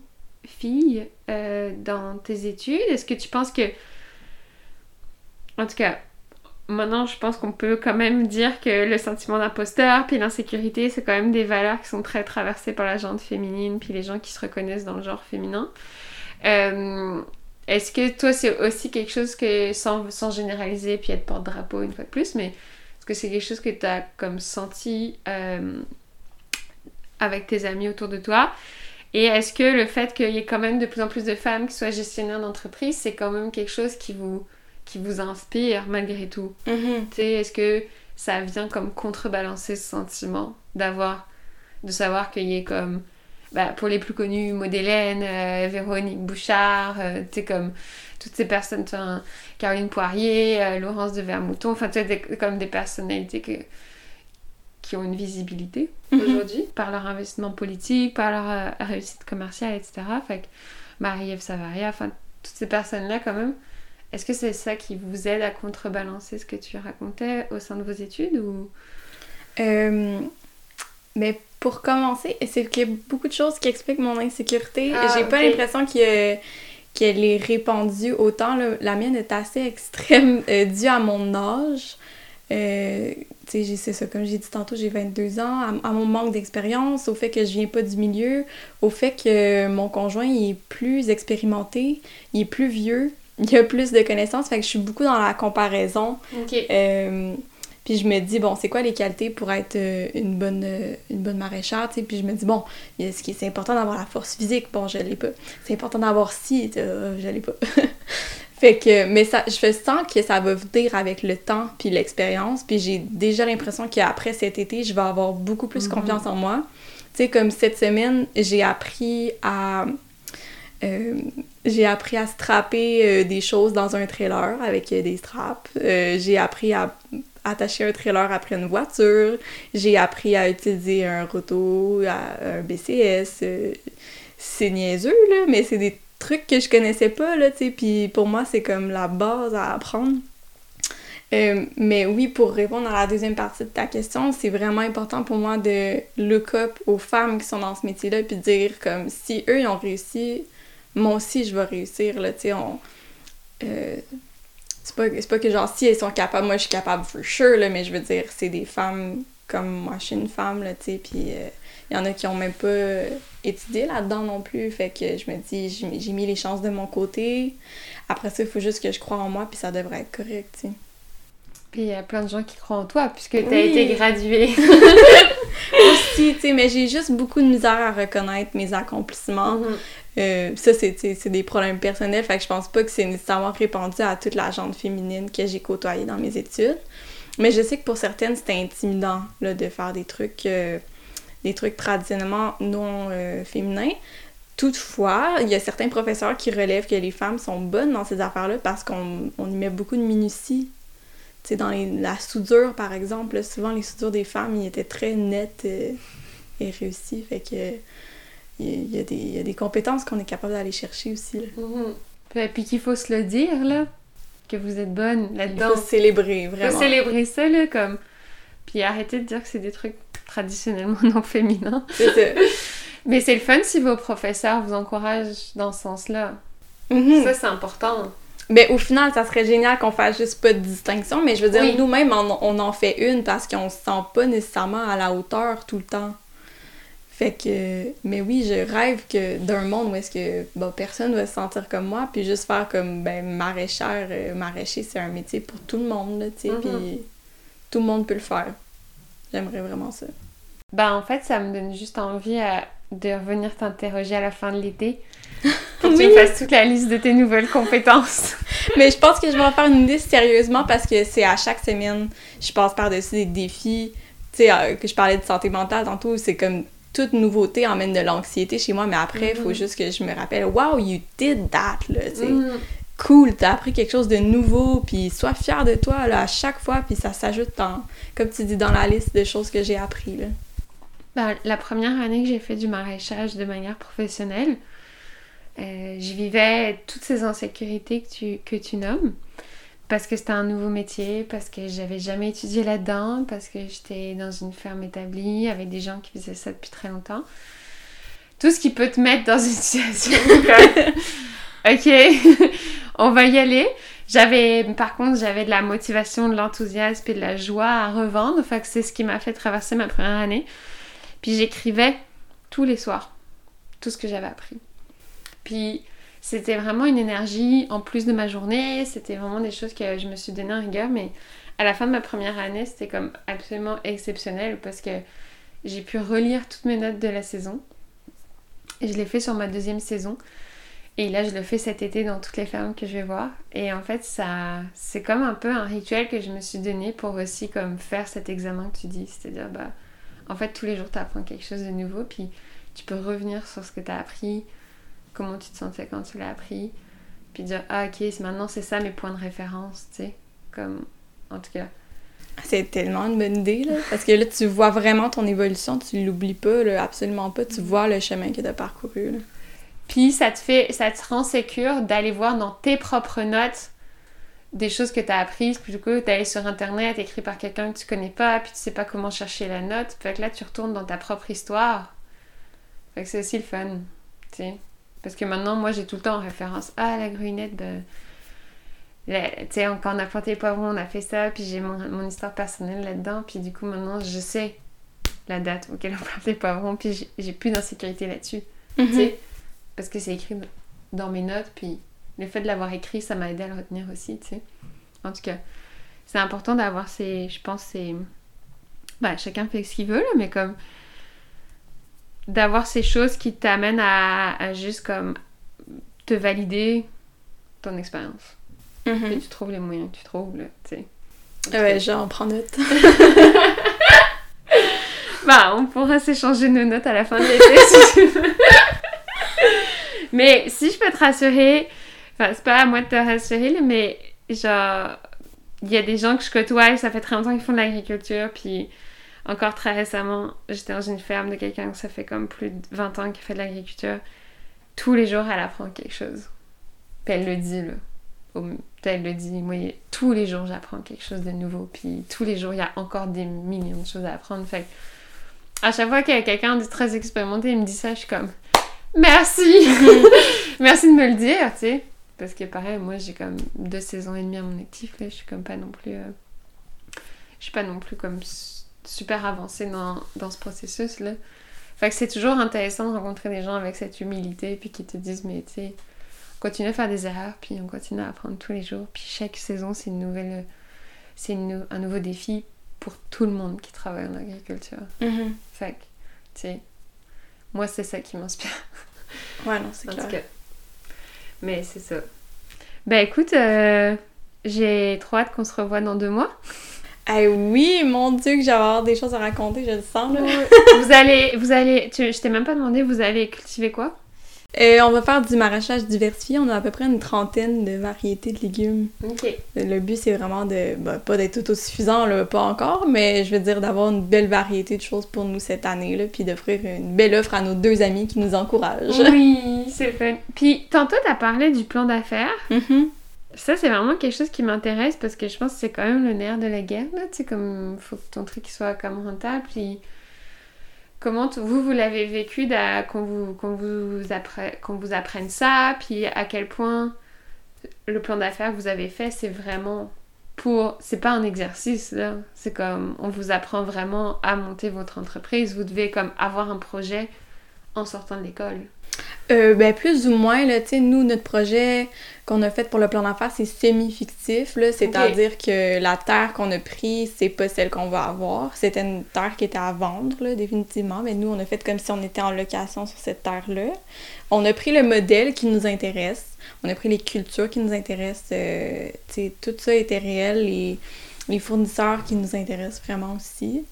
Speaker 1: filles euh, dans tes études? Est-ce que tu penses que. En tout cas, maintenant, je pense qu'on peut quand même dire que le sentiment d'imposteur puis l'insécurité, c'est quand même des valeurs qui sont très traversées par la gente féminine puis les gens qui se reconnaissent dans le genre féminin. Est-ce que toi, c'est aussi quelque chose que, sans, sans généraliser puis être porte-drapeau une fois de plus, mais est-ce que c'est quelque chose que tu as comme senti euh, avec tes amis autour de toi? Et est-ce que le fait qu'il y ait quand même de plus en plus de femmes qui soient gestionnaires d'entreprise, c'est quand même quelque chose qui vous, qui vous inspire malgré tout?
Speaker 2: Mhm.
Speaker 1: Tu sais, est-ce que ça vient comme contrebalancer ce sentiment d'avoir, de savoir qu'il y ait comme, bah, pour les plus connus, Maud Hélène, euh, Véronique Bouchard, euh, tu sais, comme toutes ces personnes, Caroline Poirier, euh, Laurence de Vermouton, enfin, tu sais, comme des personnalités que, qui ont une visibilité
Speaker 2: Mhm.
Speaker 1: aujourd'hui par leur investissement politique, par leur réussite commerciale, etc. Fait que Marie-Ève Savaria, enfin, toutes ces personnes-là, quand même, est-ce que c'est ça qui vous aide à contrebalancer ce que tu racontais au sein de vos études ou...
Speaker 2: Euh, mais pour commencer, c'est qu'il y a beaucoup de choses qui expliquent mon insécurité.
Speaker 1: Ah,
Speaker 2: J'ai pas l'impression qu'elle est répandue autant. là. La mienne est assez extrême, euh, due à mon âge. Euh, c'est ça, comme j'ai dit tantôt, j'ai 22 ans, à, à mon manque d'expérience, au fait que je viens pas du milieu, au fait que mon conjoint il est plus expérimenté, il est plus vieux, il a plus de connaissances, fait que je suis beaucoup dans la comparaison. Euh, puis je me dis, bon, c'est quoi les qualités pour être euh, une bonne, euh, une bonne maraîchère, tu sais? Puis je me dis, bon, c'est important d'avoir la force physique, bon, je l'ai pas. C'est important d'avoir ci, euh, je l'ai pas. fait que, mais ça, je sens que ça va venir avec le temps puis l'expérience. Puis j'ai déjà l'impression qu'après cet été, je vais avoir beaucoup plus
Speaker 1: Mhm.
Speaker 2: confiance en moi. Tu sais, comme cette semaine, j'ai appris à... euh, j'ai appris à strapper euh, des choses dans un trailer avec euh, des straps. J'ai appris à attacher un trailer après une voiture. J'ai appris à utiliser un roto, à- un BCS. euh, c'est niaiseux, là, mais c'est des trucs que je connaissais pas, là, tu sais. Puis pour moi, c'est comme la base à apprendre. Euh, mais oui, pour répondre à la deuxième partie de ta question, c'est vraiment important pour moi de look up aux femmes qui sont dans ce métier-là puis dire comme si eux ils ont réussi, moi aussi je vais réussir là, tu sais, on euh, c'est pas, c'est pas que genre si elles sont capables, moi je suis capable for sure là, mais je veux dire c'est des femmes comme moi je suis une femme là, tu sais, puis euh, il y en a qui ont même pas euh, étudié là-dedans non plus, fait que je me dis j'ai mis- les chances de mon côté. Après ça, il faut juste que je croie en moi puis ça devrait être correct, tu sais.
Speaker 1: Puis il y a plein de gens qui croient en toi puisque tu as
Speaker 2: Oui.
Speaker 1: été graduée.
Speaker 2: aussi, tu sais, mais j'ai juste beaucoup de misère à reconnaître mes accomplissements. Euh, ça, c'est des problèmes personnels, fait que je pense pas que c'est nécessairement répandu à toute la gente féminine que j'ai côtoyée dans mes études. Mais je sais que pour certaines, c'est intimidant là, de faire des trucs, euh, des trucs traditionnellement non euh, féminins. Toutefois, il y a certains professeurs qui relèvent que les femmes sont bonnes dans ces affaires-là parce qu'on on y met beaucoup de minutie. Dans la soudure, par exemple, souvent les soudures des femmes, ils étaient très nettes et réussies. Fait que il y, a des, il y a des compétences qu'on est capable d'aller chercher aussi. Là.
Speaker 1: Mhm. puis qu'il faut se le dire, là, que vous êtes bonne
Speaker 2: Il
Speaker 1: là-dedans.
Speaker 2: faut célébrer,
Speaker 1: Il faut
Speaker 2: vraiment.
Speaker 1: célébrer ça, là, comme... Puis arrêter de dire que c'est des trucs traditionnellement non féminins. Mais c'est le fun si vos professeurs vous encouragent dans ce sens-là.
Speaker 2: Mhm.
Speaker 1: Ça, c'est important.
Speaker 2: Mais au final, ça serait génial qu'on fasse juste pas de distinction, mais je veux dire,
Speaker 1: Oui.
Speaker 2: nous-mêmes, on, on en fait une parce qu'on se sent pas nécessairement à la hauteur tout le temps. Fait que, mais oui, je rêve que d'un monde où est-ce que bon, personne va se sentir comme moi, puis juste faire comme, ben, maraîchère, euh, maraîcher, c'est un métier pour tout le monde, là, tu sais, puis tout le monde peut le faire. J'aimerais vraiment ça.
Speaker 1: Ben, en fait, ça me donne juste envie à- de revenir t'interroger à la fin de l'été. Pour que tu me fasses toute la liste de tes nouvelles compétences.
Speaker 2: Mais je pense que je vais en faire une liste sérieusement parce que c'est à chaque semaine, je passe par-dessus des défis. Tu sais, euh, que je parlais de santé mentale tantôt, c'est comme toute nouveauté emmène de l'anxiété chez moi, mais après, il faut
Speaker 1: Mhm.
Speaker 2: juste que je me rappelle, wow, you did that, là, tu sais.
Speaker 1: Mhm.
Speaker 2: Cool, t'as appris quelque chose de nouveau, puis sois fier de toi, là, à chaque fois, puis ça s'ajoute dans, comme tu dis, dans la liste de choses que j'ai appris, là.
Speaker 1: Ben, la première année que j'ai fait du maraîchage de manière professionnelle, euh, je vivais toutes ces insécurités que tu, que tu nommes. Parce que c'était un nouveau métier, parce que j'avais jamais étudié là-dedans, parce que j'étais dans une ferme établie avec des gens qui faisaient ça depuis très longtemps. Tout ce qui peut te mettre dans une situation ok, on va y aller. J'avais, par contre, j'avais de la motivation, de l'enthousiasme et de la joie à revendre. Que c'est ce qui m'a fait traverser ma première année. Puis j'écrivais tous les soirs tout ce que j'avais appris. Puis c'était vraiment une énergie en plus de ma journée. C'était vraiment des choses que je me suis donné en rigueur. Mais à la fin de ma première année, c'était comme absolument exceptionnel parce que j'ai pu relire toutes mes notes de la saison. Et je l'ai fait sur ma deuxième saison. Et là, je le fais cet été dans toutes les fermes que je vais voir. Et en fait, ça, c'est comme un peu un rituel que je me suis donné pour aussi comme faire cet examen que tu dis. C'est-à-dire, bah, en fait, tous les jours, tu apprends quelque chose de nouveau. Puis tu peux revenir sur ce que tu as appris, comment tu te sentais quand tu l'as appris. Puis dire, ah ok, maintenant c'est ça mes points de référence, tu sais. Comme, en tout cas.
Speaker 2: C'est tellement une bonne idée, là. Parce que là, tu vois vraiment ton évolution, tu l'oublies pas, là, absolument pas. Tu vois le chemin que tu as parcouru, là.
Speaker 1: Puis ça te fait, ça te rend sécure d'aller voir dans tes propres notes des choses que tu as apprises plutôt que d'aller sur internet écrit par quelqu'un que tu connais pas puis tu sais pas comment chercher la note. Fait que là tu retournes dans ta propre histoire. Fait que c'est aussi le fun, tu sais. Parce que maintenant moi j'ai tout le temps en référence ah la gruinette tu sais quand on a planté les poivrons on a fait ça puis j'ai mon, histoire personnelle là-dedans puis du coup maintenant je sais la date auquel on plante les poivrons puis j'ai plus d'insécurité là-dessus. Tu sais mhm parce que c'est écrit dans mes notes, puis le fait de l'avoir écrit, ça m'a aidé à le retenir aussi, tu sais. En tout cas, c'est important d'avoir ces, je pense, ces... Bah, chacun fait ce qu'il veut, là, mais comme d'avoir ces choses qui t'amènent à, juste comme te valider ton expérience. Et tu trouves les moyens que tu trouves, là, tu sais.
Speaker 2: Ouais, j'en prends note.
Speaker 1: bah, on pourra s'échanger nos notes à la fin de l'été si tu veux. Mais si je peux te rassurer, enfin, c'est pas à moi de te rassurer, mais genre, il y a des gens que je côtoie et ça fait très longtemps qu'ils font de l'agriculture, puis encore très récemment, j'étais dans une ferme de quelqu'un que ça fait comme plus de 20 ans qu'il fait de l'agriculture. Tous les jours, elle apprend quelque chose. Puis elle le dit, là. Elle le dit, moi, tous les jours, j'apprends quelque chose de nouveau. Puis tous les jours, il y a encore des millions de choses à apprendre. Fait à chaque fois qu'il y a quelqu'un de très expérimenté, il me dit ça, je suis comme, Merci! Merci de me le dire, tu sais. Parce que pareil, moi j'ai comme deux saisons et demie à mon actif, là, je suis comme pas non plus... Euh, je suis pas non plus comme super avancée dans, dans ce processus-là. Fait que c'est toujours intéressant de rencontrer des gens avec cette humilité, puis qui te disent, mais tu sais, on continue à faire des erreurs, puis on continue à apprendre tous les jours, puis chaque saison c'est une nouvelle... C'est un nouveau défi pour tout le monde qui travaille en agriculture. Fait que, tu sais, moi, c'est ça qui m'inspire.
Speaker 2: Ouais, non, c'est clair.
Speaker 1: Mais c'est ça. Ben écoute, euh, j'ai trop hâte qu'on se revoie dans deux mois.
Speaker 2: Eh oui, mon Dieu, que j'ai avoir des choses à raconter, je le sens. Là.
Speaker 1: vous allez, vous allez, tu, je t'ai même pas demandé, vous allez cultiver quoi?
Speaker 2: Euh, on va faire du maraîchage diversifié. On a à peu près une trentaine de variétés de légumes.
Speaker 1: OK.
Speaker 2: Le but, c'est vraiment de, bah, pas d'être tout suffisant, là, pas encore, mais je veux dire d'avoir une belle variété de choses pour nous cette année, là, puis d'offrir une belle offre à nos deux amis qui nous encouragent.
Speaker 1: Oui, c'est fun. Puis tantôt, t'as parlé du plan d'affaires.
Speaker 2: Mm-hmm.
Speaker 1: Ça, c'est vraiment quelque chose qui m'intéresse parce que je pense que c'est quand même le nerf de la guerre, là. Comme, faut que ton truc soit comme rentable, puis Comment vous, vous l'avez vécu qu'on vous, vous, vous apprenne ça, puis à quel point le plan d'affaires que vous avez fait, c'est vraiment pour... C'est pas un exercice. C'est comme, on vous apprend vraiment à monter votre entreprise. Vous devez comme avoir un projet en sortant de l'école.
Speaker 2: Euh, ben, plus ou moins, là, tu nous, notre projet qu'on a fait pour le plan d'affaires, c'est semi-fictif, là, c'est-à-dire que la terre qu'on a prise, c'est pas celle qu'on va avoir. C'était une terre qui était à vendre, là, définitivement, mais nous, on a fait comme si on était en location sur cette terre-là. On a pris le modèle qui nous intéresse, on a pris les cultures qui nous intéressent, euh, tu sais, tout ça était réel, les, les fournisseurs qui nous intéressent vraiment aussi.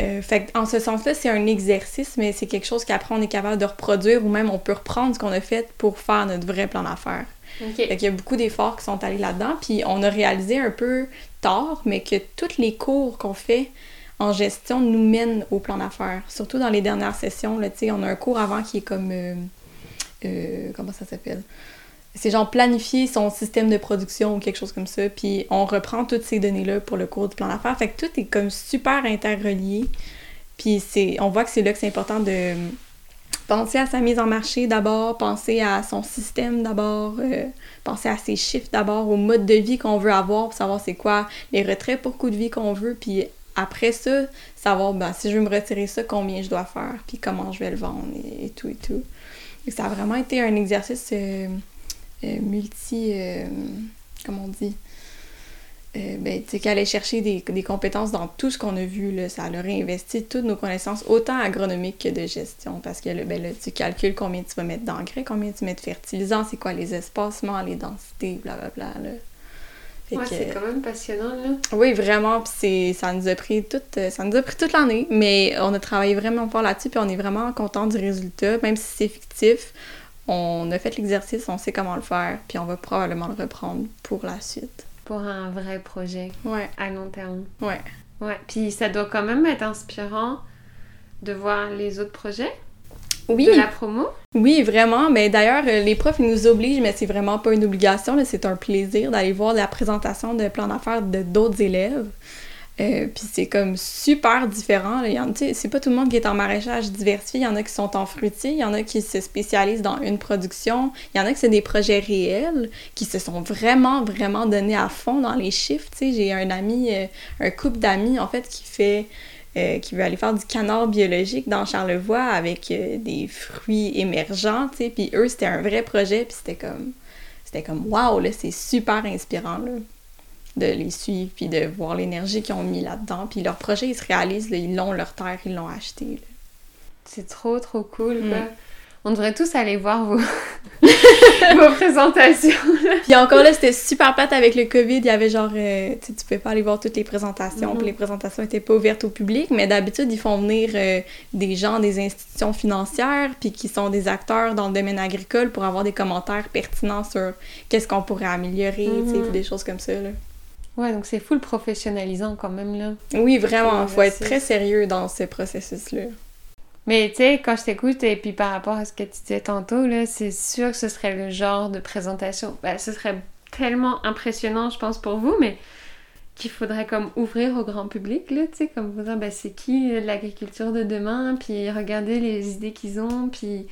Speaker 2: Euh, fait en ce sens-là, c'est un exercice, mais c'est quelque chose qu'après on est capable de reproduire ou même on peut reprendre ce qu'on a fait pour faire notre vrai plan d'affaires.
Speaker 1: Okay.
Speaker 2: Fait qu'il y a beaucoup d'efforts qui sont allés là-dedans, puis on a réalisé un peu tard, mais que tous les cours qu'on fait en gestion nous mènent au plan d'affaires. Surtout dans les dernières sessions, là, on a un cours avant qui est comme... Euh, euh, comment ça s'appelle? C'est genre planifier son système de production ou quelque chose comme ça, puis on reprend toutes ces données-là pour le cours du plan d'affaires. Fait que tout est comme super interrelié. Puis c'est, on voit que c'est là que c'est important de penser à sa mise en marché d'abord, penser à son système d'abord, euh, penser à ses chiffres d'abord, au mode de vie qu'on veut avoir pour savoir c'est quoi les retraits pour coût de vie qu'on veut, puis après ça, savoir ben, si je veux me retirer ça, combien je dois faire, puis comment je vais le vendre et, tout et tout. Ça a vraiment été un exercice... Euh, multi. comment on dit euh, ben, tu qu'elle allait chercher des, des, compétences dans tout ce qu'on a vu, là, ça a investi toutes nos connaissances, autant agronomiques que de gestion, parce que ben, là, tu calcules combien tu vas mettre d'engrais, combien tu mets de fertilisants, c'est quoi les espacements, les densités, blablabla. Là.
Speaker 1: Ouais, c'est quand même passionnant, là.
Speaker 2: Oui, vraiment, puis ça nous a pris toute, ça nous a pris toute l'année, mais on a travaillé vraiment fort là-dessus, puis on est vraiment content du résultat, même si c'est fictif. On a fait l'exercice, on sait comment le faire, puis on va probablement le reprendre pour la suite
Speaker 1: pour un vrai projet
Speaker 2: ouais.
Speaker 1: à long terme.
Speaker 2: Ouais.
Speaker 1: Ouais. Puis ça doit quand même être inspirant de voir les autres projets.
Speaker 2: Oui.
Speaker 1: De la promo.
Speaker 2: Oui, vraiment. Mais d'ailleurs, euh, les profs, ils nous obligent, mais c'est vraiment pas une obligation. C'est un plaisir d'aller voir la présentation de plan d'affaires de d'autres élèves. Euh, puis c'est comme super différent. C'est pas tout le monde qui est en maraîchage diversifié. Il y en a qui sont en fruitier, il y en a qui se spécialisent dans une production, il y en a qui c'est des projets réels, qui se sont vraiment, vraiment donnés à fond dans les chiffres. J'ai un ami, euh, un couple d'amis en fait qui fait. Euh, qui veut aller faire du canard biologique dans Charlevoix avec des fruits émergents, tu sais, puis eux, c'était un vrai projet, puis c'était comme, c'était comme, waouh, là, c'est super inspirant, là de les suivre, puis de voir l'énergie qu'ils ont mis là-dedans. Puis leur projet, ils se réalisent, ils l'ont leur terre, ils l'ont acheté.
Speaker 1: C'est trop, trop cool, mm. On devrait tous aller voir vos, vos présentations.
Speaker 2: puis encore là, c'était super plate avec le COVID. Il y avait genre, euh, tu tu pouvais pas aller voir toutes les présentations. Puis mm-hmm. les présentations étaient pas ouvertes au public. Mais d'habitude, ils font venir euh, des gens des institutions financières, puis qui sont des acteurs dans le domaine agricole pour avoir des commentaires pertinents sur qu'est-ce qu'on pourrait améliorer, mm des choses comme ça. Là.
Speaker 1: Ouais, donc c'est full professionnalisant quand même, là.
Speaker 2: Oui, vraiment. Il faut être très sérieux dans ce processus-là.
Speaker 1: Mais tu sais, quand je t'écoute, et puis par rapport à ce que tu disais tantôt, là, c'est sûr que ce serait le genre de présentation. Ben, ce serait tellement impressionnant, je pense, pour vous, mais qu'il faudrait comme ouvrir au grand public, là, tu sais, comme vous dire, ben, c'est qui l'agriculture de demain, puis regarder les idées qu'ils ont, puis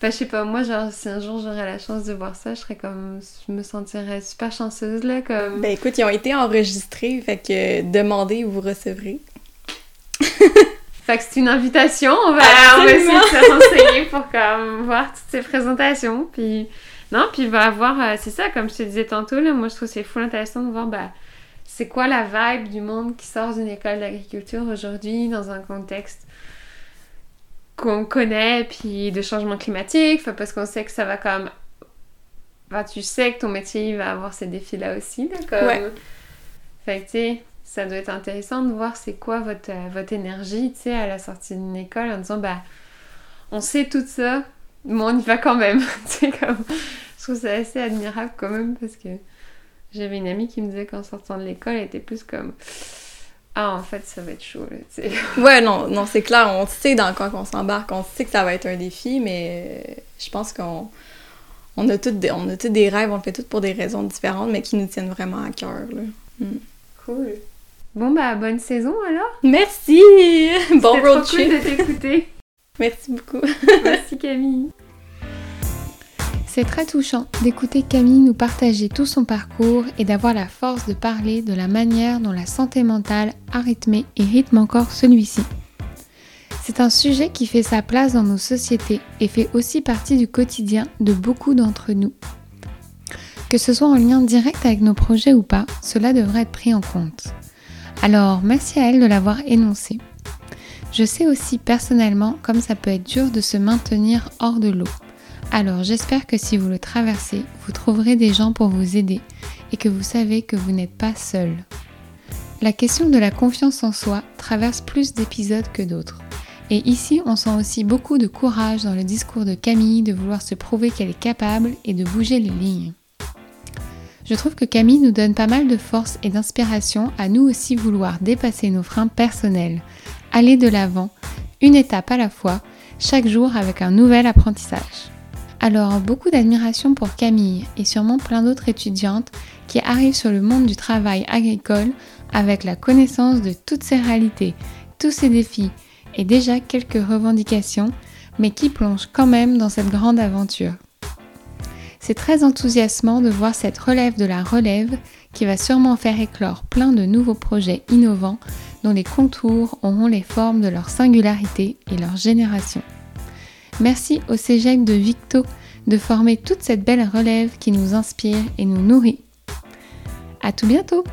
Speaker 1: Enfin, je sais pas, moi, genre, si un jour j'aurais la chance de voir ça, je serais comme. Je me sentirais super chanceuse, là, comme.
Speaker 2: Ben écoute, ils ont été enregistrés, fait que demandez vous recevrez.
Speaker 1: fait que c'est une invitation, on va, on va essayer de se renseigner pour comme voir toutes ces présentations, puis. Non, puis il va avoir. Euh, c'est ça, comme je te disais tantôt, là, moi je trouve c'est fou intéressant de voir, bah, c'est quoi la vibe du monde qui sort d'une école d'agriculture aujourd'hui dans un contexte qu'on connaît, puis de changement climatique, parce qu'on sait que ça va comme... Enfin, tu sais que ton métier va avoir ces défis-là aussi, d'accord Ouais. Fait que, tu sais, ça doit être intéressant de voir c'est quoi votre, euh, votre énergie, tu sais, à la sortie d'une école, en disant, bah, on sait tout ça, mais on y va quand même. tu comme... Je trouve ça assez admirable quand même, parce que j'avais une amie qui me disait qu'en sortant de l'école, elle était plus comme ah, en fait, ça va être chaud, là,
Speaker 2: Ouais, non, non c'est clair, on sait dans quoi qu'on s'embarque, on sait que ça va être un défi, mais je pense qu'on on a toutes des, on a des rêves, on le fait toutes pour des raisons différentes, mais qui nous tiennent vraiment à cœur, là.
Speaker 1: Hmm. Cool. Bon, bah, bonne saison, alors
Speaker 2: Merci! Bon road
Speaker 1: trop cool de t'écouter.
Speaker 2: Merci beaucoup.
Speaker 1: Merci, Camille.
Speaker 3: C'est très touchant d'écouter Camille nous partager tout son parcours et d'avoir la force de parler de la manière dont la santé mentale a rythmé et rythme encore celui-ci. C'est un sujet qui fait sa place dans nos sociétés et fait aussi partie du quotidien de beaucoup d'entre nous. Que ce soit en lien direct avec nos projets ou pas, cela devrait être pris en compte. Alors, merci à elle de l'avoir énoncé. Je sais aussi personnellement comme ça peut être dur de se maintenir hors de l'eau. Alors j'espère que si vous le traversez, vous trouverez des gens pour vous aider et que vous savez que vous n'êtes pas seul. La question de la confiance en soi traverse plus d'épisodes que d'autres. Et ici, on sent aussi beaucoup de courage dans le discours de Camille de vouloir se prouver qu'elle est capable et de bouger les lignes. Je trouve que Camille nous donne pas mal de force et d'inspiration à nous aussi vouloir dépasser nos freins personnels, aller de l'avant, une étape à la fois, chaque jour avec un nouvel apprentissage. Alors beaucoup d'admiration pour Camille et sûrement plein d'autres étudiantes qui arrivent sur le monde du travail agricole avec la connaissance de toutes ces réalités, tous ces défis et déjà quelques revendications, mais qui plongent quand même dans cette grande aventure. C'est très enthousiasmant de voir cette relève de la relève qui va sûrement faire éclore plein de nouveaux projets innovants dont les contours auront les formes de leur singularité et leur génération. Merci au Cégep de Victo
Speaker 1: de former toute cette belle relève qui nous inspire et nous nourrit. À tout bientôt!